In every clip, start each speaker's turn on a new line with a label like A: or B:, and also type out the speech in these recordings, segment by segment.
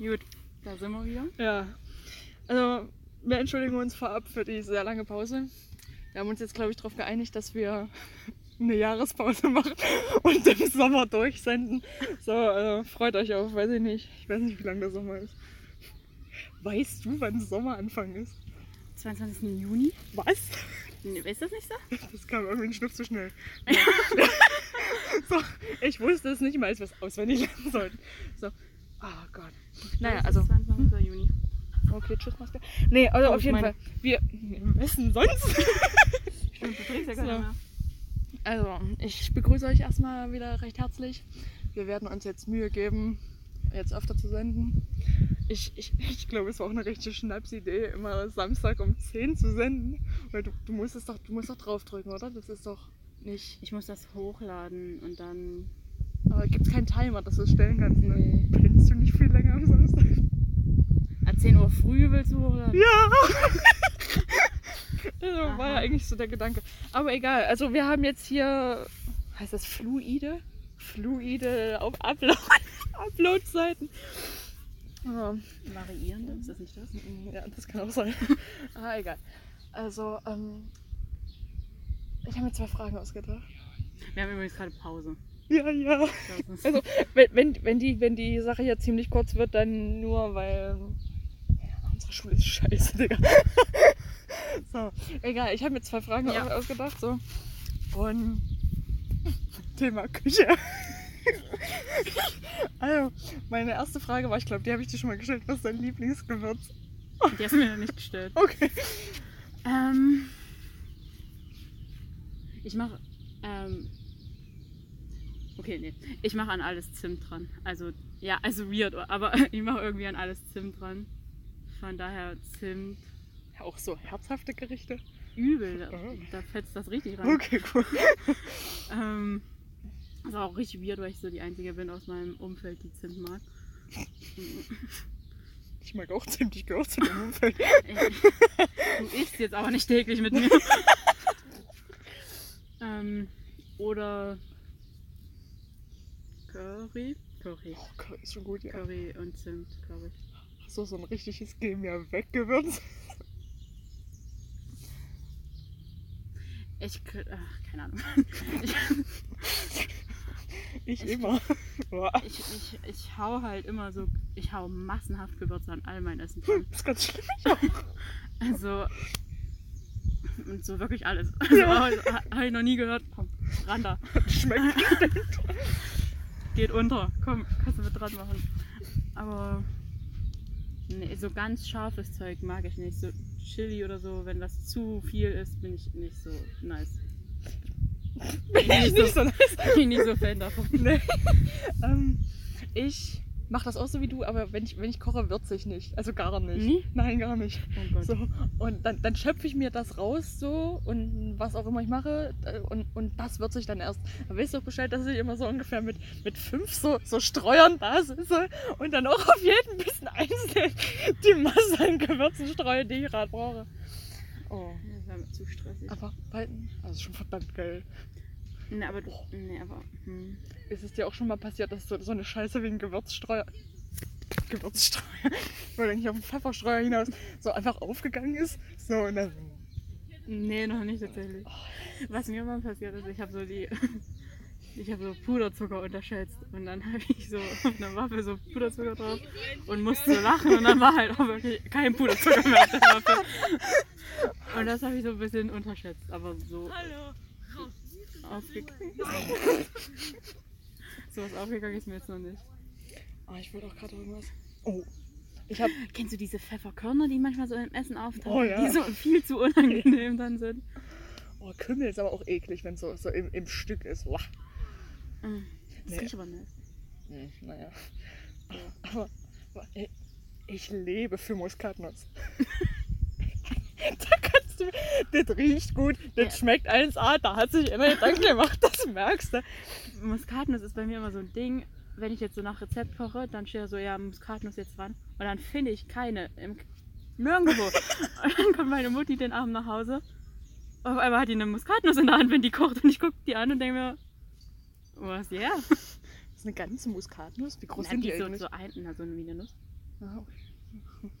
A: Gut, da sind wir wieder.
B: Ja. Also, wir entschuldigen uns vorab für die sehr lange Pause. Wir haben uns jetzt, glaube ich, darauf geeinigt, dass wir eine Jahrespause machen und im Sommer durchsenden. So, äh, freut euch auf, weiß ich nicht. Ich weiß nicht, wie lange der Sommer ist. Weißt du, wann Sommeranfang ist?
A: 22. Juni.
B: Was?
A: Nee, Weißt du das nicht so?
B: Das kam irgendwie ein Schnuff zu schnell. so, ich wusste es nicht mal, als wir es auswendig lernen sollten. So, oh Gott. Naja, also,
A: 22. Juni.
B: okay, tschüss, Maske. Nee, also
A: Oh,
B: auf jeden Fall. Wir wissen sonst.
A: Stimmt, du trinkst ja
B: So.
A: gar nicht mehr.
B: Also, ich begrüße euch erstmal wieder recht herzlich. Wir werden uns jetzt Mühe geben, jetzt öfter zu senden. Ich, ich, ich glaube, es war auch eine richtige Schnapsidee, immer Samstag um 10 zu senden. Weil du, du musst es doch, du musst doch draufdrücken, oder? Das ist doch nicht.
A: Ich muss das hochladen und dann.
B: Aber gibt es keinen Timer, dass du es stellen kannst, ne?
A: Nee.
B: Pennst du nicht viel länger am Samstag?
A: Ah, 10 Uhr früh willst du hochladen?
B: Ja! also war
A: Aha.
B: ja eigentlich so der Gedanke. Aber egal, also wir haben jetzt hier, heißt das Fluide? Fluide auf Upload, Upload-Seiten. Ja,
A: Variierende, ist das nicht das?
B: ja, das kann auch sein. ah, egal. Also, ähm, ich habe mir zwei Fragen ausgedacht.
A: Wir haben übrigens gerade Pause.
B: Ja, ja. Also, wenn, wenn, wenn, die, wenn die Sache jetzt ziemlich kurz wird, dann nur, weil ja, unsere Schule ist scheiße, Digga. so, egal, ich habe mir zwei Fragen
A: Ja.
B: au- ausgedacht. So. Und Thema Küche. also, meine erste Frage war, ich glaube, die habe ich dir schon mal gestellt, was ist dein Lieblingsgewürz?
A: Die hast du mir noch nicht gestellt.
B: Okay.
A: Ähm, ich mache. Ähm, okay, nee. Ich mache an alles Zimt dran. Also, ja, also weird, aber ich mache irgendwie an alles Zimt dran. Von daher Zimt.
B: Auch so herzhafte Gerichte.
A: Übel, da,
B: Oh.
A: da fetzt das richtig rein.
B: Okay, cool.
A: Ähm, ist auch richtig weird, weil ich so die Einzige bin aus meinem Umfeld, die Zimt mag.
B: Ich mag auch Zimt, ich gehöre zu dem Umfeld.
A: Du isst jetzt aber nicht täglich mit mir. ähm, oder Curry. Curry.
B: Oh, Curry ist schon gut, ja.
A: Curry und Zimt, glaube ich.
B: So, so ein richtiges Geh mir weg Gewürz.
A: Ich, ach, keine Ahnung. Ich,
B: Ich,
A: Ich-
B: immer.
A: Ich, ich, ich hau halt immer so, ich hau massenhaft Gewürze an all mein Essen dran.
B: das ist ganz schlimm.
A: Also, und so wirklich alles. Also,
B: Ja.
A: Habe ich noch nie gehört. Komm, ran da.
B: Schmeckt.
A: Geht unter. Komm, kannst du mit dran machen. Aber nee, so ganz scharfes Zeug mag ich nicht. So Chili oder so, wenn das zu viel ist, bin ich nicht so nice.
B: Bin ich nicht so nice.
A: Bin ich nicht so Fan davon.
B: Nee. ähm, ich mache das auch so wie du, aber wenn ich, wenn ich koche, würze ich nicht. Also gar nicht.
A: Nie?
B: Nein, gar nicht.
A: Oh.
B: So, und dann, dann schöpfe ich mir das raus so und was auch immer ich mache äh, und, und das würze ich dann erst. Da weißt du doch Bescheid, dass ich immer so ungefähr mit, mit fünf so, so Streuern da sitze und dann auch auf jeden bisschen einzeln die Masse an Gewürzen streue, die ich gerade brauche. Oh.
A: Das war mir zu stressig.
B: Aber beiden, also schon verdammt geil.
A: Nee, aber, nee, aber hm.
B: Ist es dir auch schon mal passiert, dass so, so eine Scheiße wie ein Gewürzstreuer. Gewürzstreuer. Ich wollte eigentlich auf den Pfefferstreuer hinaus. So einfach aufgegangen ist. So und dann.
A: Nee, noch nicht tatsächlich. Was mir mal passiert ist, ich habe so die. Ich habe so Puderzucker unterschätzt und dann habe ich so auf einer Waffe so Puderzucker drauf und musste so lachen und dann war halt auch wirklich kein Puderzucker mehr auf der Waffe. Und das habe ich so ein bisschen unterschätzt, aber so
B: Hallo!
A: Aufgegangen. So was aufgegangen ist mir jetzt noch nicht.
B: Ah, ich wollte auch gerade irgendwas. Oh. Ich hab.
A: Kennst du diese Pfefferkörner, die manchmal so im Essen auftauchen,
B: Oh ja.
A: die so viel zu unangenehm dann sind?
B: Oh, Kümmel ist aber auch eklig, wenn es so, so im, im Stück ist. Boah.
A: Mm, Das
B: Nee.
A: riecht aber nice.
B: Hm, naja. Aber, aber ey, ich lebe für Muskatnuss. du. Das riecht gut, das
A: Ja.
B: schmeckt 1A, da hat sich immer Gedanken gemacht, das merkst du.
A: Muskatnuss ist bei mir immer so ein Ding. Wenn ich jetzt so nach Rezept koche, dann steht da so, ja, Muskatnuss jetzt dran. Und dann finde ich keine. Im, nirgendwo. und dann kommt meine Mutti den Abend nach Hause. Auf einmal hat die eine Muskatnuss in der Hand, wenn die kocht. Und ich gucke die an und denke mir, was, ja? Yeah.
B: Das ist eine ganze Muskatnuss. Wie groß
A: Na,
B: sind
A: die
B: die
A: so,
B: eigentlich?
A: so ein, na, so eine Nuss.
B: Ja.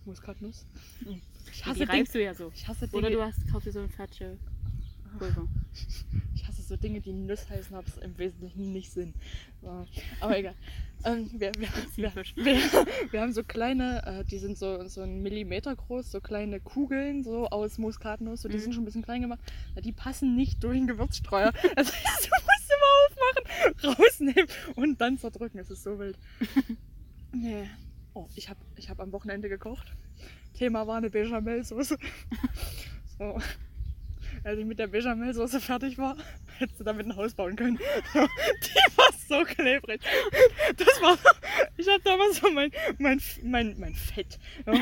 B: Muskatnuss. Ich
A: Die
B: hasse, Ding,
A: reibst du ja so.
B: ich hasse
A: Oder
B: Dinge,
A: du hast, kaufst dir so ein falsche Pulver.
B: ich hasse so Dinge, die Nuss heißen, aber es im Wesentlichen nicht Sinn. So. Aber egal. Ähm, wir, wir, wir, wir, haben so kleine, äh, die sind so, so einen Millimeter groß, so kleine Kugeln so aus Muskatnuss. So, die
A: Mhm.
B: sind schon ein bisschen klein gemacht. Ja, die passen nicht durch den Gewürzstreuer. Das heißt, du musst immer aufmachen, rausnehmen und dann zerdrücken. Es ist so wild. nee. Oh, ich habe ich hab am Wochenende gekocht. Thema war eine Bechamelsoße. So. Als ich mit der Bechamelsoße fertig war, hättest du damit ein Haus bauen können. Die war so klebrig. Das war ich habe damals so mein, mein, mein, mein Fett,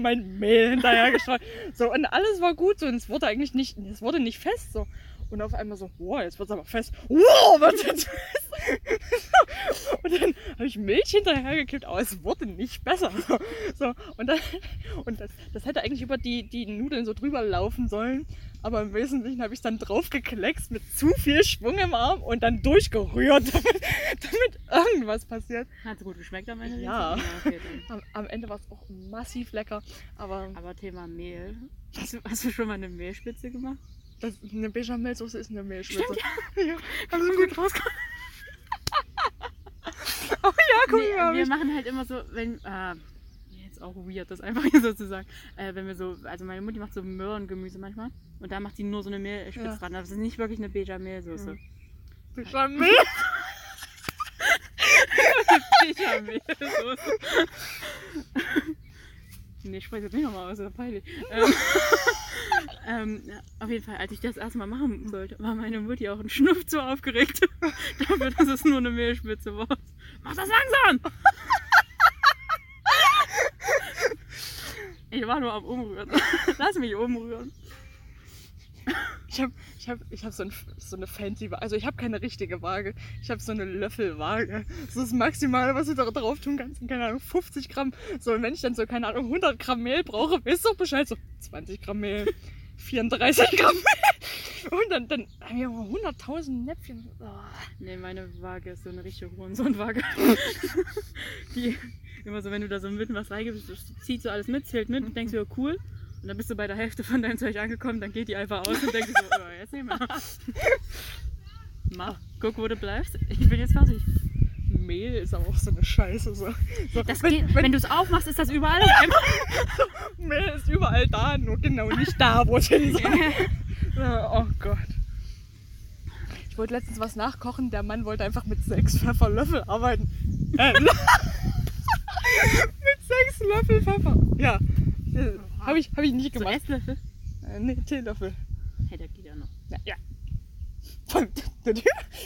B: mein Mehl hinterher gestreut. So, und alles war gut so, und es wurde eigentlich nicht, es wurde nicht fest so. Und auf einmal so, wow, jetzt wird es aber fest. Wow, wird jetzt fest. Und dann habe ich Milch hinterhergekippt, aber es wurde nicht besser. So, so. Und, dann, und das, das hätte eigentlich über die, die Nudeln so drüber laufen sollen. Aber im Wesentlichen habe ich es dann draufgekleckst mit zu viel Schwung im Arm und dann durchgerührt, damit, damit irgendwas passiert.
A: Hat es gut geschmeckt am Ende?
B: Ja.
A: okay.
B: Am, am Ende war es auch massiv lecker. Aber
A: Aber Thema Mehl. Hast du, hast du schon mal eine Mehlspitze gemacht?
B: Das, eine Bechamelsoße ist eine Mehlschwitze.
A: Stimmt,
B: ja.
A: Hast du gut rausgekommen?
B: Oh ja, guck
A: Nee,
B: mal.
A: wir machen halt immer so, wenn. Äh, jetzt auch weird, das einfach hier so zu sagen. Äh, wenn wir so, also meine Mutti macht so Möhrengemüse manchmal und da macht sie nur so eine Mehlspitze
B: Ja.
A: dran. Aber es ist nicht wirklich eine Bechamel-Soße.
B: Bechamel.
A: Bechamel-Soße. Nee, ich spreche jetzt nicht nochmal aus, das ist peinlich. Ähm, ähm, auf jeden Fall, als ich das erstmal machen sollte, war meine Mutti auch ein Schnuff zu aufgeregt. Dafür, dass es nur eine Mehlspitze war. Mach das langsam! Ich war nur am Umrühren. Lass mich umrühren.
B: Ich habe ich hab, ich hab so, ein, so eine fancy Waage. Also ich habe keine richtige Waage. Ich habe so eine Löffelwaage. Das ist das Maximale, was du da drauf tun kannst. Und keine Ahnung, 50 Gramm. So, und wenn ich dann so, keine Ahnung, 100 Gramm Mehl brauche, weißt du doch Bescheid. So 20 Gramm Mehl, 34 Gramm Mehl. Und dann, dann haben wir mal 100.000 Näpfchen. Oh.
A: Nee, meine Waage ist so eine richtige Hurensohn-Waage. Die immer so, wenn du da so mitten was reingibst, zieht so alles mit, zählt mit und denkst dir, cool. Und dann bist du bei der Hälfte von deinem Zeug angekommen, dann geht die einfach aus und denkst so, oh, jetzt nicht mehr. Mach, guck, wo du bleibst. Ich bin jetzt fertig.
B: Mehl ist aber auch so eine Scheiße. So. So,
A: Das
B: wenn,
A: geht,
B: wenn,
A: wenn du es aufmachst, ist das überall.
B: Mehl ist überall da, nur genau nicht da, wo es hin soll. Oh Gott. Ich wollte letztens was nachkochen. Der Mann wollte einfach mit sechs Pfefferlöffel arbeiten. Äh, mit sechs Löffel Pfeffer. Ja. Habe ich, hab ich nicht
A: so
B: gemacht.
A: Esslöffel.
B: Äh, nee, Teelöffel.
A: Hey, der geht ja noch.
B: Ja. ja.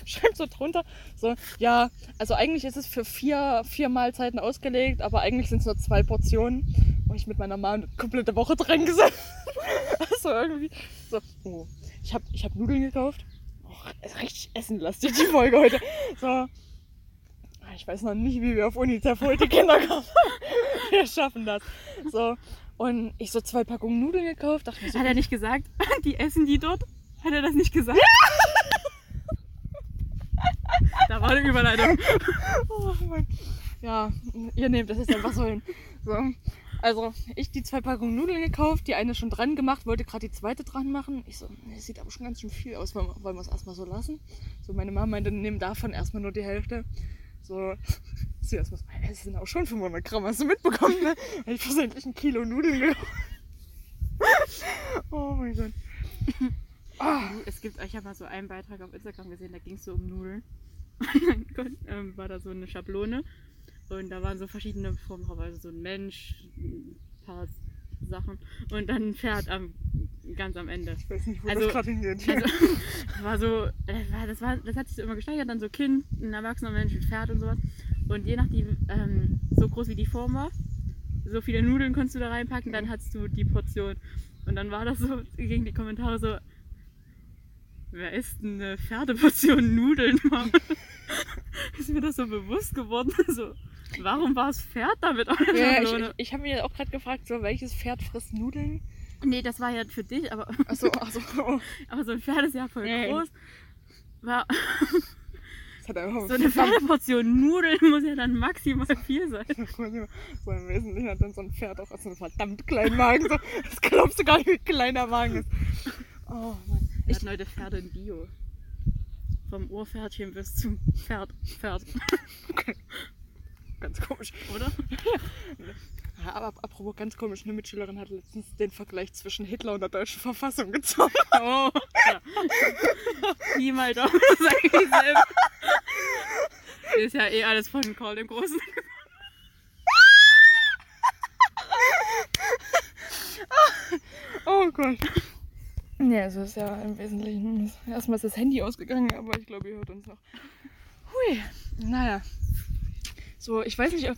B: Schreibt so drunter. So, ja, also eigentlich ist es für vier, vier Mahlzeiten ausgelegt, aber eigentlich sind es nur zwei Portionen. Und ich mit meiner Mama eine komplette Woche dran gesessen. also irgendwie. So, oh. Ich habe ich hab Nudeln gekauft. Ist richtig essenlastig die Folge heute. So. Ah, Ich weiß noch nicht, wie wir auf UNICEF heute Kinder kommen. Wir schaffen das. So. Und ich so zwei Packungen Nudeln gekauft. Dachte mir so,
A: Hat er nicht gesagt, die essen die dort? Hat er das nicht gesagt? da war eine Überleitung.
B: Oh Mann. Ja, ihr nehmt das ist einfach so hin. So. Also, ich die zwei Packungen Nudeln gekauft, die eine schon dran gemacht, wollte gerade die zweite dran machen. Ich so, nee, sieht aber schon ganz schön viel aus, wollen wir- wollen wir es erstmal so lassen? So, meine Mama meinte, nimm davon erstmal nur die Hälfte. So, sie erstmal so, "Hä, es sind auch schon 500 Gramm, hast du mitbekommen, ne? Hab ich versehentlich ein Kilo Nudeln gekauft. Oh mein Gott. Ah,
A: Es gibt, ich habe mal so einen Beitrag auf Instagram gesehen, da ging es so um Nudeln. Dann kon- ähm, war da so eine Schablone und da waren so verschiedene Formen drauf, also so ein Mensch, ein paar Sachen und dann ein Pferd am, ganz am Ende.
B: ich weiß nicht, wo
A: Also-
B: das gerade hingeht.
A: Also, war so, das, war, das, war, das hat sich so immer gesteigert, dann so Kind, ein erwachsener Mensch, ein Pferd und sowas. Und je nachdem, ähm, so groß wie die Form war, so viele Nudeln konntest du da reinpacken, dann hattest du die Portion. Und dann war das so, gegen die Kommentare so, wer isst eine Pferdeportion Nudeln? Ist mir das so bewusst geworden. So, warum war es Pferd damit
B: Ja, ich, ich, ich habe mir auch gerade gefragt, so, welches Pferd frisst Nudeln?
A: Nee, das war ja für dich, aber,
B: Achso, achso. Oh.
A: aber so ein Pferd ist ja voll
B: ja.
A: groß. War,
B: Das hat einfach
A: So eine Portion Nudeln muss ja dann maximal viel sein.
B: so im Wesentlichen hat dann so ein Pferd auch so einen verdammt kleinen Magen. So, das glaubst du gar nicht, wie klein der Magen ist. Oh Mann.
A: Wir hatten heute Pferde in Bio. Vom Urpferdchen bis zum Pferd. Pferd.
B: Ganz komisch.
A: Oder?
B: Ja, aber apropos ganz komisch, eine Mitschülerin hat letztens den Vergleich zwischen Hitler und der deutschen Verfassung gezogen.
A: Oh. Ja. Pi mal Daumen ist eigentlich selber. Ist ja eh alles von Karl dem Großen.
B: Oh Gott. Ja, also ist ja im Wesentlichen erstmal ist das Handy ausgegangen, aber ich glaube, ihr hört uns noch. Hui, naja. So, ich weiß nicht, ob.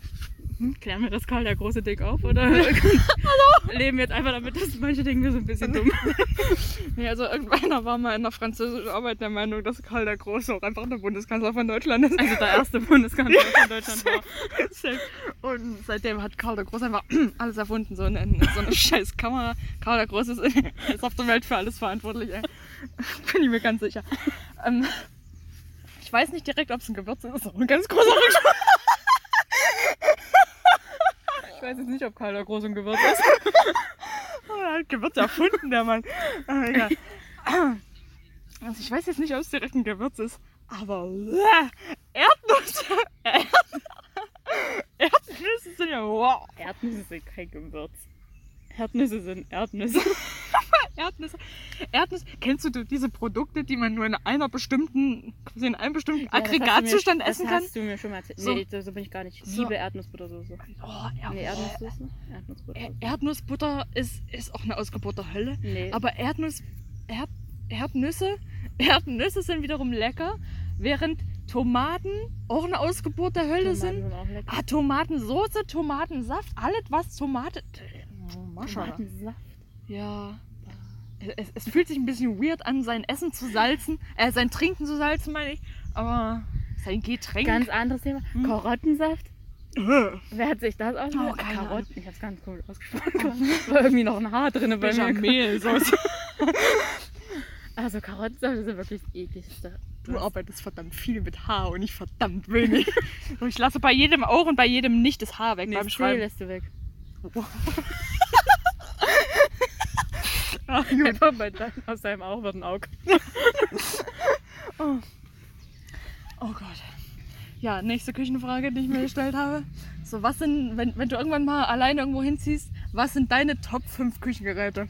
A: Klären wir das Karl der große Dick auf oder leben wir jetzt einfach damit, dass manche denken, wir sind ein bisschen dumm.
B: Nee, also irgendeiner war mal in der französischen Arbeit der Meinung, dass Karl der Große auch einfach der Bundeskanzler von Deutschland ist.
A: Also der erste Bundeskanzler von Deutschland war.
B: Und seitdem hat Karl der Große einfach alles erfunden. So eine, so eine scheiß Kamera. Karl der Große ist, ist auf der Welt für alles verantwortlich, ey. Bin ich mir ganz sicher. Ähm, ich weiß nicht direkt, ob es ein Gewürz ist. Auch ein ganz großer Rückschlag.
A: Ich weiß jetzt nicht, ob Karl der Große ein Gewürz ist.
B: Er hat Gewürz erfunden, der Mann. Aber egal. Also ich weiß jetzt nicht, ob es direkt ein Gewürz ist, aber äh, Erdnüsse. Erd Erdnüsse sind ja wow.
A: Erdnüsse sind kein Gewürz. Erdnüsse sind Erdnüsse.
B: Erdnüsse. Erdnüsse. Kennst du diese Produkte, die man nur in einer bestimmten, in einem bestimmten
A: Ja, das
B: Aggregatzustand essen
A: das
B: kann?
A: hast du mir schon mal erzählt.
B: So.
A: Nee, so, bin ich gar nicht. Ich
B: So.
A: liebe Erdnussbuttersoße.
B: Oh, ja.
A: Nee, Erdnusssoße? Erdnussbutter.
B: Er- Erdnussbutter ist, ist auch eine Ausgeburt der Hölle.
A: Nee.
B: Aber Erdnuss, Erd, Erdnüsse, Erdnüsse sind wiederum lecker, während Tomaten auch eine Ausgeburt der Hölle
A: Tomaten
B: sind.
A: sind.
B: Ah, Tomatensoße, Tomatensaft, alles was Tomate.
A: Tomatensaft.
B: Ja. Es, es fühlt sich ein bisschen weird an, sein Essen zu salzen, äh, sein Trinken zu salzen, meine ich. Aber sein Getränk.
A: Ganz anderes Thema.
B: Hm.
A: Karottensaft. Wer hat sich das ausgedacht?
B: Oh,
A: Karotten. Ich hab's ganz komisch ausgesprochen. War irgendwie noch ein Haar drin bei mir.
B: Bechamel-Sauce.
A: Also Karottensaft ist ja wirklich das ekligste.
B: Du arbeitest verdammt viel mit Haar und ich verdammt wenig. Und ich lasse bei jedem auch und bei jedem nicht das Haar weg
A: Nee,
B: beim Schreiben.
A: lässt du weg.
B: Ah, gut.
A: Einfach bei deinem, aus deinem Auge wird ein Auge.
B: Oh. oh Gott. Ja, nächste Küchenfrage, die ich mir gestellt habe. So, was sind, wenn, wenn du irgendwann mal alleine irgendwo hinziehst, was sind deine Top 5 Küchengeräte?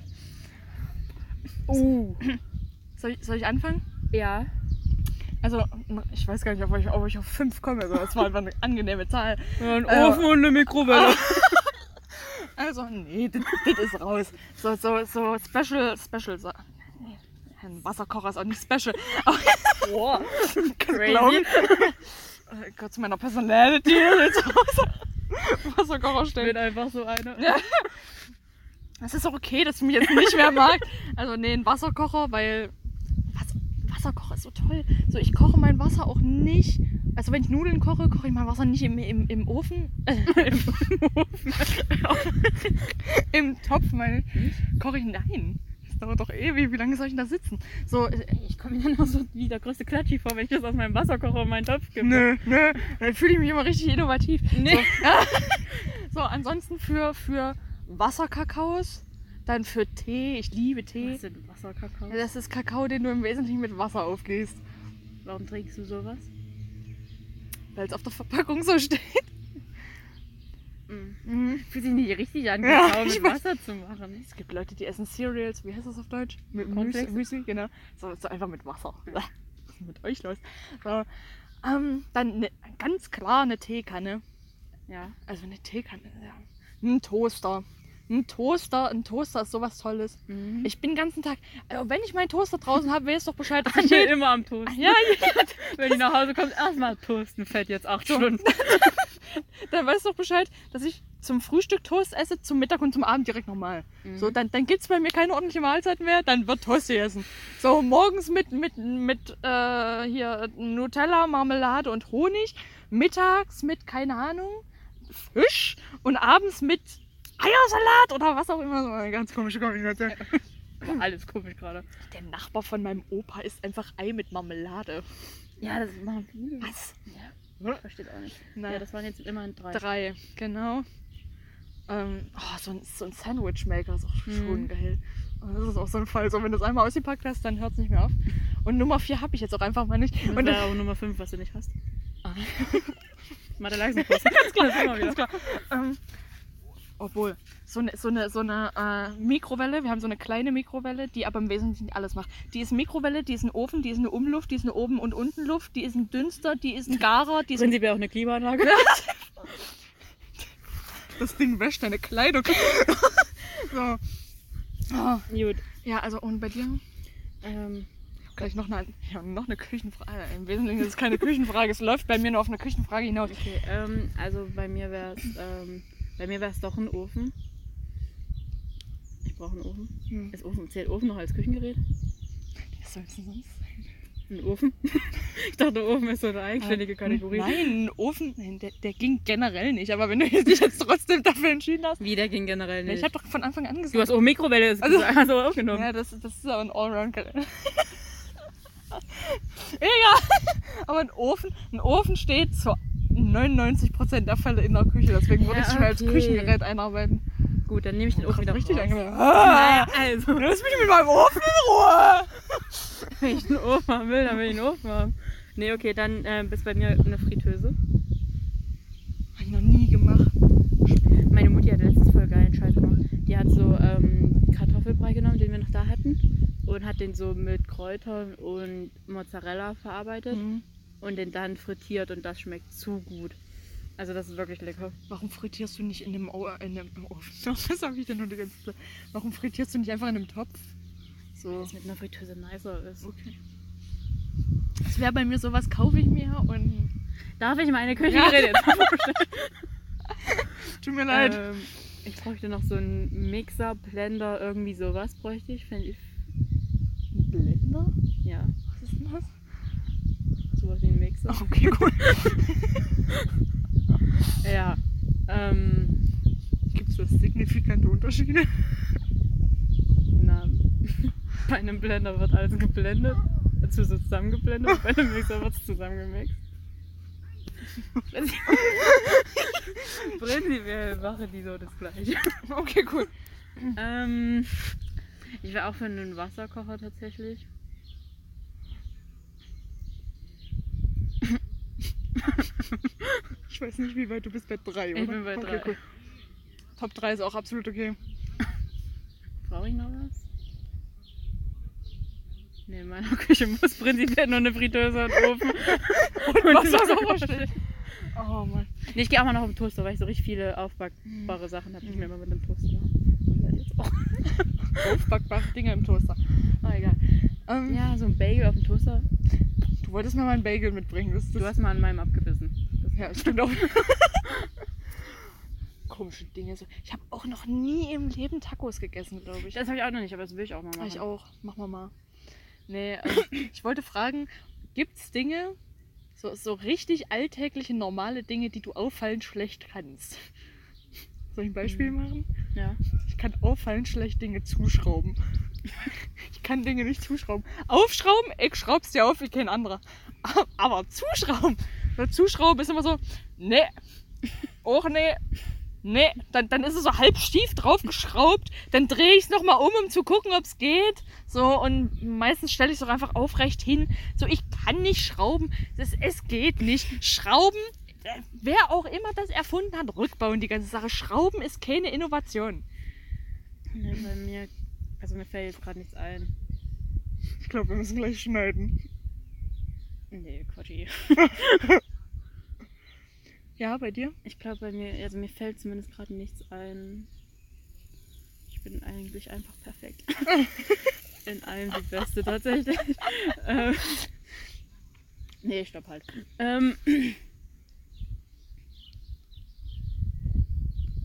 A: Oh.
B: Soll ich, soll ich anfangen?
A: Ja.
B: Also, ich weiß gar nicht, ob ich, ob ich auf 5 komme. Also, das war einfach eine angenehme Zahl.
A: Ein
B: Äh,
A: Ofen und eine Mikrowelle.
B: Also, nee, das, ist raus. So, so, so Special, Special. So, ein Wasserkocher ist auch nicht special.
A: Boah.
B: Crazy. Glauben. Äh, Gott zu meiner Personality Wasserkocher
A: Ich
B: stellen.
A: bin einfach so eine.
B: Es ist auch okay, dass du mich jetzt nicht mehr magst. Also, nee, ein Wasserkocher, weil Wasserkocher ist so toll. So, ich koche mein Wasser auch nicht. Also, wenn ich Nudeln koche, koche ich mein Wasser nicht im, im, im Ofen. Äh, im Ofen. Im Topf, meine ich. Koche ich, nein. Das dauert doch ewig. Wie lange soll ich denn da sitzen? So, äh,
A: Ich komme mir dann auch so wie der größte Klatschi vor, wenn ich das aus meinem Wasserkocher in meinen Topf gebe.
B: Nö, nö. Dann fühle ich mich immer richtig innovativ.
A: Nee.
B: So, so ansonsten für, für Wasserkakaos, dann für Tee. Ich liebe Tee.
A: Was sind Wasserkakao?
B: Das ist Kakao, den du im Wesentlichen mit Wasser aufgießt.
A: Warum trinkst du sowas?
B: Weil es auf der Verpackung so steht.
A: Mhm. Fühlt sich nicht richtig an,
B: Ja,
A: Kakao
B: ich
A: mit
B: weiß.
A: Wasser zu machen.
B: Es gibt Leute, die essen Cereals. Wie heißt das auf Deutsch? Mit? Müsli, Müsli, genau. So, so einfach mit Wasser. Was ist mit euch los? So, ähm, dann ne, ganz klar eine Teekanne.
A: Ja.
B: Also eine Teekanne, ja. Ein Toaster. Ein Toaster, ein Toaster ist sowas Tolles.
A: Mhm.
B: Ich bin den ganzen Tag, also wenn ich meinen Toaster draußen habe, weiß doch Bescheid, dass ich
A: Ich bin
B: jeden,
A: immer am Toast.
B: ja,
A: Wenn die nach Hause kommt, erstmal toasten, fällt jetzt acht. Stunden.
B: dann weiß doch Bescheid, dass ich zum Frühstück Toast esse, zum Mittag und zum Abend direkt nochmal.
A: Mhm.
B: So, dann, dann gibt es bei mir keine ordentliche Mahlzeit mehr, dann wird Toast gegessen. So, morgens mit, mit, mit äh, hier Nutella, Marmelade und Honig, mittags mit, keine Ahnung, Fisch und abends mit Eiersalat oder was auch immer. So eine ganz komische Kombination.
A: Alles komisch gerade.
B: Der Nachbar von meinem Opa isst einfach Ei mit Marmelade.
A: Ja, das machen viele.
B: Was?
A: Ja, versteht auch nicht.
B: Nein.
A: Ja, das waren jetzt immerhin drei.
B: Drei, genau. Ähm, oh, so ein, so ein Sandwich-Maker ist auch schon
A: Mhm.
B: geil. Und das ist auch so ein Fall. So, wenn du es einmal ausgepackt hast, dann hört es nicht mehr auf. Und Nummer vier habe ich jetzt auch einfach mal nicht.
A: Und
B: Und
A: wäre auch Nummer 5, was du nicht hast.
B: Ah.
A: Mathe Leistungskurs. Ganz klar, das.
B: Ganz klar. Ähm, obwohl, so eine, so eine, so eine äh, Mikrowelle, wir haben so eine kleine Mikrowelle, die aber im Wesentlichen alles macht. Die ist Mikrowelle, die ist ein Ofen, die ist eine Umluft, die ist eine Oben- und Untenluft, die ist ein Dünster, die ist ein Garer, die ist ein
A: Prinzipiell auch eine Klimaanlage.
B: Das Ding wäscht deine Kleidung. so. Oh.
A: Gut.
B: Ja, also und bei dir?
A: Ähm,
B: Gleich noch eine, ja, noch eine Küchenfrage. Im Wesentlichen ist es keine Küchenfrage. Es läuft bei mir nur auf eine Küchenfrage hinaus.
A: okay, ähm, also bei mir wäre es ähm, bei mir wäre es doch ein Ofen. Ich brauche einen Ofen.
B: Hm.
A: Ist Ofen, zählt Ofen noch als Küchengerät?
B: Was soll es denn sonst sein?
A: Ein Ofen? ich dachte, Ofen ist so eine eigenständige Kategorie.
B: Nein, ein Ofen, nein, der, der ging generell nicht. Aber wenn du dich jetzt trotzdem dafür entschieden hast.
A: Wie, der ging generell
B: Ja,
A: nicht.
B: ich habe doch von Anfang an gesagt.
A: du hast auch Mikrowelle also,
B: Also-
A: gesagt, hast du aufgenommen.
B: Ja, das, das ist aber ein Allround-Gerät. Egal. Aber ein Ofen, ein Ofen steht zu 99% der Fälle in der Küche. Deswegen würde
A: Ja,
B: ich es schon als
A: okay.
B: Küchengerät einarbeiten.
A: Gut, dann nehme ich den Ofen wieder
B: richtig
A: raus. Naja,
B: Ah,
A: also,
B: lass mich mit meinem Ofen in Ruhe.
A: wenn ich einen Ofen haben will, dann will ich einen Ofen haben. Nee, okay, dann äh, ist bei mir eine Fritteuse.
B: Hab ich noch nie gemacht.
A: Meine Mutti hat letztens voll geilen Scheiß gemacht. Die hat so ähm, Kartoffelbrei genommen, den wir noch da hatten. Und hat den so mit Kräutern und Mozzarella verarbeitet.
B: Mhm.
A: Und den dann frittiert und das schmeckt zu gut. Also das ist wirklich lecker.
B: Warum frittierst du nicht in dem, Au in dem Ofen? Was habe ich denn nur die ganze Zeit? Warum frittierst du nicht einfach in einem Topf? So.
A: Was mit einer Fritteuse nicer ist.
B: Okay. Das wäre bei mir sowas, kaufe ich mir und.
A: Darf ich meine Küchengeräte vorstellen?
B: Tut mir leid.
A: Ähm, ich bräuchte noch so einen Mixer, Blender, irgendwie sowas bräuchte ich. Fänd ich
B: Blender?
A: ja,
B: Was ist denn das?
A: Sowas wie ein Mixer.
B: Okay, cool.
A: Ja. Ähm,
B: Gibt es da signifikante Unterschiede?
A: na, bei einem Blender wird alles geblendet, dazu so zusammengeblendet, und bei einem Mixer wird es zusammengemixt. Prinzip- Prinzipiell machen die so das gleiche.
B: Okay, cool.
A: Ähm, ich wäre auch für einen Wasserkocher tatsächlich.
B: Ich weiß nicht, wie weit du bist bei 3, oder?
A: Ich bin bei
B: okay,
A: drei.
B: Cool. Top 3 ist auch absolut okay.
A: Brauche ich noch was? Ne, in meiner Küche muss prinzipiell nur eine Fritteuse und Ofen. und
B: stehen. Oh Mann.
A: Nee, ich gehe auch mal noch auf den Toaster, weil ich so richtig viele aufbackbare Sachen habe, ich mir immer mit dem Toaster.
B: Aufbackbare Dinge im Toaster. Ah, egal. Ähm,
A: Ja, so ein Bagel auf dem Toaster.
B: Du wolltest mir mal einen Bagel mitbringen. Das, das
A: Du hast mal an meinem abgebissen. Das
B: Ja, stimmt auch. Komische Dinge. Ich habe auch noch nie im Leben Tacos gegessen, glaube ich.
A: Das habe ich auch noch nicht, aber das will ich auch mal machen.
B: ich auch. Machen wir mal. Nee, ähm, ich wollte fragen, gibt es Dinge, so, so richtig alltägliche, normale Dinge, die du auffallend schlecht kannst? Soll ich ein Beispiel machen?
A: Ja.
B: Ich kann auffallend schlecht Dinge zuschrauben. Ich kann Dinge nicht zuschrauben. Aufschrauben, ich schraub's dir auf wie kein anderer. Aber zuschrauben, zuschrauben ist immer so, nee, auch nee, nee. Dann, dann ist es so halb schief draufgeschraubt. Dann drehe ich es nochmal um, um zu gucken, ob es geht. So, und meistens stelle ich es auch einfach aufrecht hin. So, ich kann nicht schrauben. Das, es geht nicht. Schrauben, äh, wer auch immer das erfunden hat, rückbauen die ganze Sache. Schrauben ist keine Innovation.
A: Nee, bei mir, also mir fällt jetzt gerade nichts ein.
B: Ich glaube, wir müssen gleich schneiden.
A: Nee, Quatschi.
B: Ja, bei dir?
A: Ich glaube bei mir, also mir fällt zumindest gerade nichts ein. Ich bin eigentlich einfach perfekt. In allem die Beste tatsächlich. ähm, nee, stopp halt. Ähm,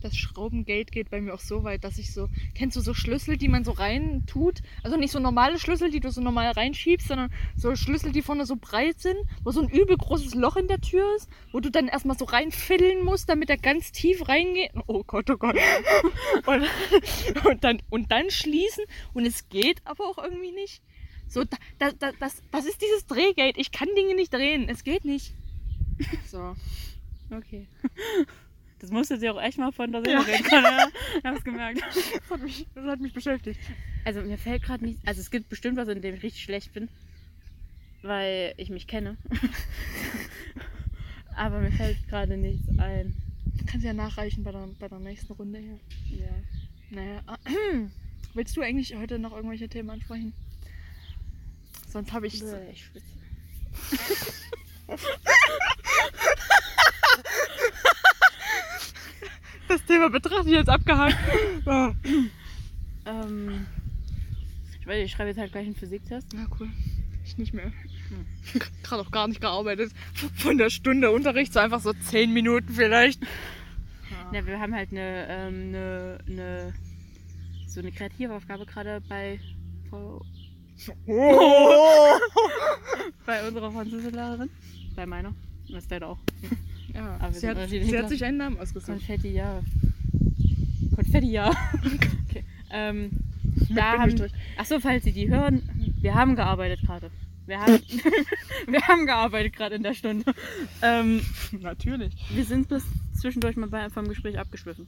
B: Das Schraubengate geht bei mir auch so weit, dass ich so. Kennst du so Schlüssel, die man so rein tut? Also nicht so normale Schlüssel, die du so normal reinschiebst, sondern so Schlüssel, die vorne so breit sind, wo so ein übel großes Loch in der Tür ist, wo du dann erstmal so reinfiddeln musst, damit er ganz tief reingeht. Oh Gott, oh Gott. Und, und, dann, und dann schließen. Und es geht aber auch irgendwie nicht. So, da, da, da, das, das ist dieses Drehgate. Ich kann Dinge nicht drehen. Es geht nicht. So.
A: Okay. Das musstet ihr auch echt mal von der
B: Ja.
A: Seele reden können. Ja. Ich hab's gemerkt.
B: Das hat mich, das hat mich beschäftigt.
A: Also mir fällt gerade nicht. Also es gibt bestimmt was, in dem ich richtig schlecht bin. Weil ich mich kenne. Aber mir fällt gerade nichts ein.
B: Du kannst ja nachreichen bei der, bei der nächsten Runde hier.
A: Ja.
B: Naja. Willst du eigentlich heute noch irgendwelche Themen ansprechen? Sonst habe ich.
A: Bäh, ich schwitze.
B: Das Thema betrachte ich jetzt abgehakt.
A: Ähm, ich weiß, ich schreibe jetzt halt gleich einen Physiktest.
B: Ja, cool. Ich nicht mehr. Gerade auch gar nicht gearbeitet. Von der Stunde Unterricht so einfach so 10 Minuten vielleicht.
A: Ja, wir haben halt eine, ähm, eine, eine so eine Kreativaufgabe gerade bei Frau-
B: Oh.
A: bei unserer Französischlehrerin. Bei meiner. Das ist leider auch.
B: Ja,
A: Aber
B: sie, hat, sie hat sich einen Namen ausgesucht.
A: Konfetti, ja. Konfetti, ja. okay. Ähm, da haben, achso, falls Sie die hören, wir haben gearbeitet gerade. Wir haben, wir haben gearbeitet gerade in der Stunde. Ähm,
B: Natürlich.
A: wir sind bis zwischendurch mal bei, vom Gespräch abgeschwiffen.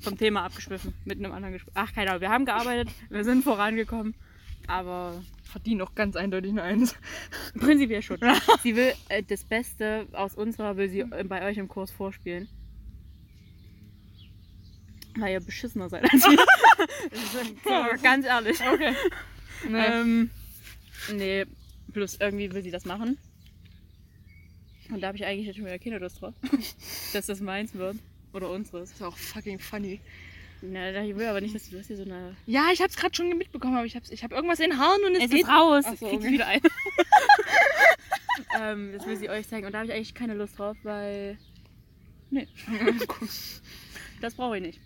A: Vom Thema abgeschwiffen. Mit einem anderen Gespräch. Ach, keine Ahnung. Wir haben gearbeitet, wir sind vorangekommen. Aber
B: Verdienen auch ganz eindeutig eine Eins.
A: prinzipiell schon. Sie will äh, das Beste aus unserer, will sie äh, bei euch im Kurs vorspielen. Weil ihr beschissener seid als wir. Das so, ganz ehrlich.
B: Okay. Nee.
A: Ähm, nee, bloß irgendwie will sie das machen. Und da habe ich eigentlich schon wieder keine Lust drauf. dass das meins wird. Oder unseres.
B: ist auch fucking funny.
A: Na, ich will aber nicht, dass du das hier so eine.
B: Ja, ich hab's gerade schon mitbekommen, aber ich hab's, ich hab irgendwas in den Haaren und es,
A: Es
B: geht.
A: ist raus!
B: Ach so, okay.
A: wieder ein. ähm, das will sie euch zeigen. Und da habe ich eigentlich keine Lust drauf, weil. Nee. das brauche ich nicht.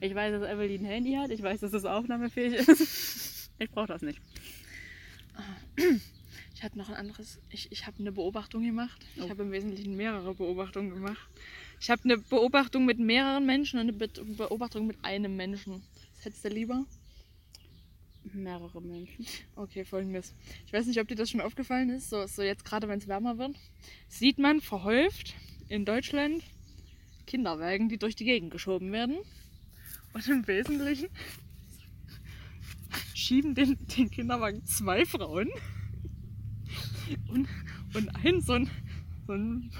A: Ich weiß, dass Evelyn ein Handy hat. Ich weiß, dass es aufnahmefähig ist. Ich brauche das nicht.
B: Ich hatte noch ein anderes. Ich, ich habe eine Beobachtung gemacht. Ich
A: Oh.
B: habe im Wesentlichen mehrere Beobachtungen gemacht. Ich habe eine Beobachtung mit mehreren Menschen und eine Be Beobachtung mit einem Menschen. Was hättest du lieber?
A: Mehrere Menschen.
B: Okay, folgendes. Ich weiß nicht, ob dir das schon aufgefallen ist. So, so jetzt gerade, wenn es wärmer wird, sieht man verhäuft in Deutschland Kinderwagen, die durch die Gegend geschoben werden. Und im Wesentlichen schieben den, den Kinderwagen zwei Frauen und, und ein so ein, so ein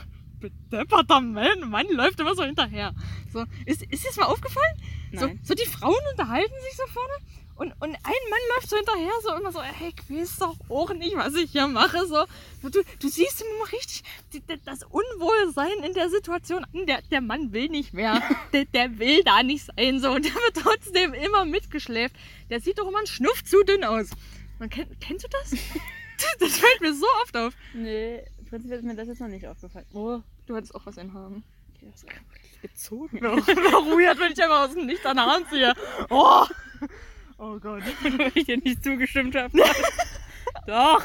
B: bedepperter Mann, Mann läuft immer so hinterher. So, ist, ist dir das mal aufgefallen? So,
A: Nein.
B: so die Frauen unterhalten sich so vorne und, und ein Mann läuft so hinterher, so immer so, hey, ich weiß doch auch nicht, was ich hier mache. So, So, du, du siehst immer richtig die, die, das Unwohlsein in der Situation. Der, der Mann will nicht mehr. Der, der will da nicht sein. So, und der wird trotzdem immer mitgeschläft. Der sieht doch immer ein Schnuff zu dünn aus. Man, kenn, kennst du das? Das fällt mir so oft auf.
A: Nee, prinzipiell ist mir das jetzt noch nicht aufgefallen. Oh,
B: Du hattest auch was in Haaren.
A: ist wirklich gezogen.
B: Weird, wenn ich einfach aus dem Licht an der Hand ziehe. Oh, oh Gott.
A: Weil ich dir nicht zugestimmt habe. Doch.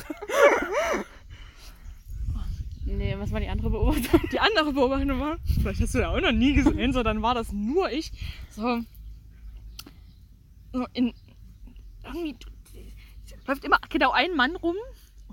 A: Nee, was war die andere Beobachtung?
B: Die andere Beobachtung war, vielleicht hast du ja auch noch nie gesehen, so dann war das nur ich. So, so in irgendwie läuft immer genau ein Mann rum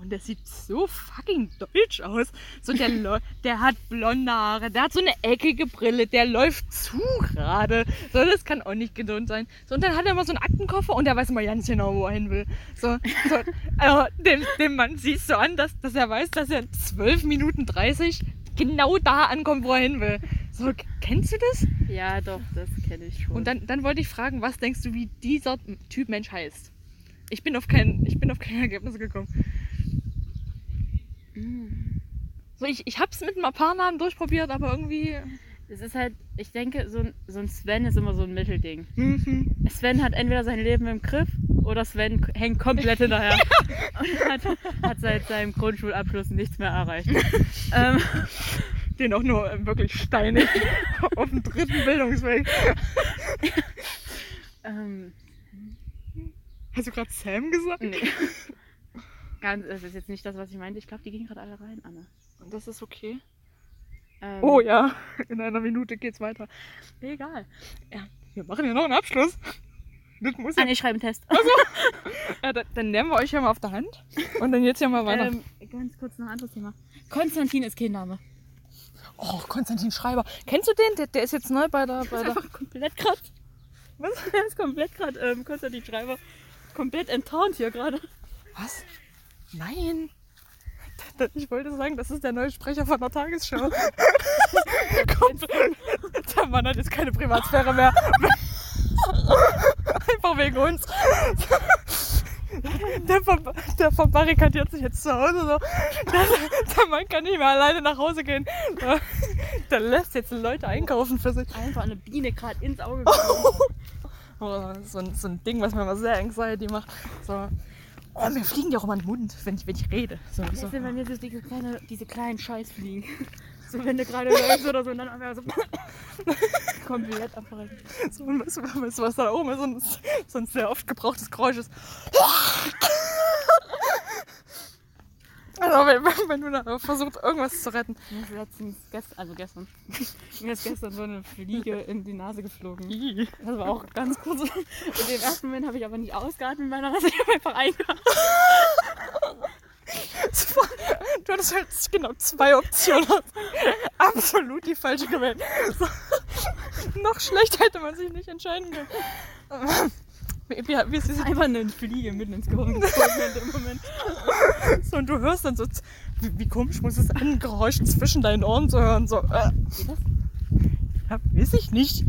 B: und der sieht so fucking deutsch aus. So der, der hat blonde Haare, der hat so eine eckige Brille, der läuft zu gerade. So, das kann auch nicht gesund sein. So, und dann hat er immer so einen Aktenkoffer und der weiß immer ganz genau, wo er hin will. So, so also, dem, dem Mann siehst du an, dass, dass er weiß, dass er in 12 Minuten 30 genau da ankommt, wo er hin will. So, kennst du das?
A: Ja, doch, das kenne ich schon.
B: Und dann, dann wollte ich fragen, was denkst du, wie dieser Typ Mensch heißt? Ich bin auf kein, ich bin auf kein Ergebnis gekommen. So, ich, ich hab's mit ein paar Namen durchprobiert, aber irgendwie.
A: Es ist halt, ich denke, so ein, so ein Sven ist immer so ein Mittelding.
B: Mhm.
A: Sven hat entweder sein Leben im Griff oder Sven hängt komplett hinterher und hat, hat seit seinem Grundschulabschluss nichts mehr erreicht. ähm,
B: Den auch nur äh, wirklich steinig auf dem dritten Bildungsweg.
A: ähm,
B: Hast du gerade Sam gesagt?
A: nee. Ganz, das ist jetzt nicht das, was ich meinte. Ich glaube, die gehen gerade alle rein, Anne.
B: Und das ist okay.
A: Ähm,
B: Oh ja, in einer Minute geht's weiter. Egal. Ja, wir machen ja noch einen Abschluss. Das muss
A: Ah,
B: ja.
A: nee, ich schreibe einen Test.
B: ja dann, dann nehmen wir euch ja mal auf der Hand. Und dann jetzt ja mal weiter.
A: Ähm, ganz kurz noch ein anderes Thema. Konstantin ist kein Name.
B: oh, Konstantin Schreiber. Kennst du den? Der, der ist jetzt neu bei der. Bei der
A: komplett gerade. Was? Der ist komplett gerade, ähm, Konstantin Schreiber, komplett enttarnt hier gerade.
B: was? Nein. Ich wollte sagen, das ist der neue Sprecher von der Tagesschau. Der Mann hat jetzt keine Privatsphäre mehr. Einfach wegen uns. Der, ver der verbarrikadiert sich jetzt zu Hause so. Der, der Mann kann nicht mehr alleine nach Hause gehen. Der, der lässt jetzt Leute einkaufen für sich.
A: Einfach eine Biene gerade ins Auge gekommen.
B: Oh, so, ein, so ein Ding, was mir mal sehr Anxiety macht. So. Oh, mir fliegen die auch immer in den Mund, wenn ich, wenn ich rede. So,
A: Das
B: so.
A: sind bei mir so diese, kleine, diese kleinen Scheißfliegen. So, wenn du gerade läufst oder so, und dann einfach so komplett abbrechen.
B: So, weißt du, was da oben ist? So ein, so ein sehr oft gebrauchtes Geräusch ist. Also, wenn, du da versuchst, irgendwas zu retten.
A: Mir ist letztens, gestern, also gestern, mir ist gestern so eine Fliege in die Nase geflogen. Das war auch ganz kurz. In dem ersten Moment habe ich aber nicht ausgeatmet mit meiner Nase, ich habe einfach eingeatmet.
B: Du hattest halt genau zwei Optionen. Absolut die falsche gewählt. So. Noch schlechter hätte man sich nicht entscheiden können. Wie ist diese
A: Einfach eine Fliege mitten ins Gehirn geflogen in dem Moment.
B: so, und du hörst dann so, wie, wie komisch muss es sein, ein Geräusch zwischen deinen Ohren zu hören. So, äh,
A: Geht das?
B: ja, weiß ich nicht.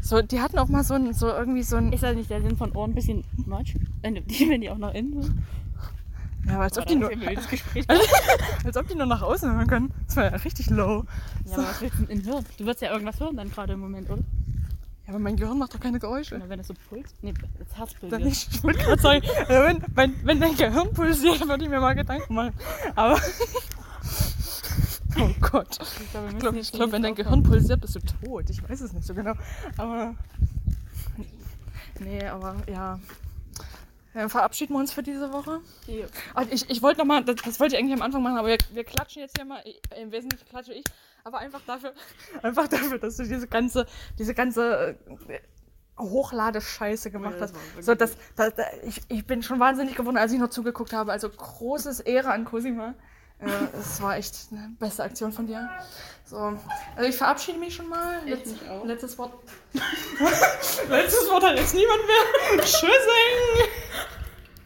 B: So, die hatten auch mal so ein, so irgendwie so ein.
A: Ist das nicht der Sinn von Ohren ein bisschen much? Wenn die, wenn die auch nach innen sind?
B: Ja, aber als ob,
A: Boah,
B: die nur, als ob die nur nach außen hören können. Das war ja richtig low.
A: Ja, aber was willst du denn Hirn? Du wirst ja irgendwas hören dann gerade im Moment, oder?
B: Ja, aber mein Gehirn macht doch keine Geräusche.
A: Oder wenn das so pulst? Nee, das Herz
B: Dann nicht. Ich wollte gerade sagen, also wenn, wenn, wenn dein Gehirn pulsiert, würde ich mir mal Gedanken machen. Aber. Oh Gott.
A: Ich glaube,
B: Ich glaube,
A: jetzt
B: glaub, wenn dein Gehirn pulsiert, bist du tot. Ich weiß es nicht so genau. Aber. Nee, aber ja. Dann verabschieden wir uns für diese Woche.
A: Ja.
B: Ich, ich wollte nochmal, das, das wollte ich eigentlich am Anfang machen, aber wir, wir klatschen jetzt hier mal. Ich- Im Wesentlichen klatsche ich. Aber einfach dafür, einfach dafür, dass du diese ganze, diese ganze äh, Hochladescheiße gemacht
A: Ja,
B: hast. So, das, das, das, ich, ich bin schon wahnsinnig geworden, als ich noch zugeguckt habe. Also großes Ehre an Cosima. Es war echt eine beste Aktion von dir. So, also ich verabschiede mich schon mal. Letz,
A: mich.
B: Letztes Wort. Letztes Wort hat jetzt niemand mehr. Tschüssing!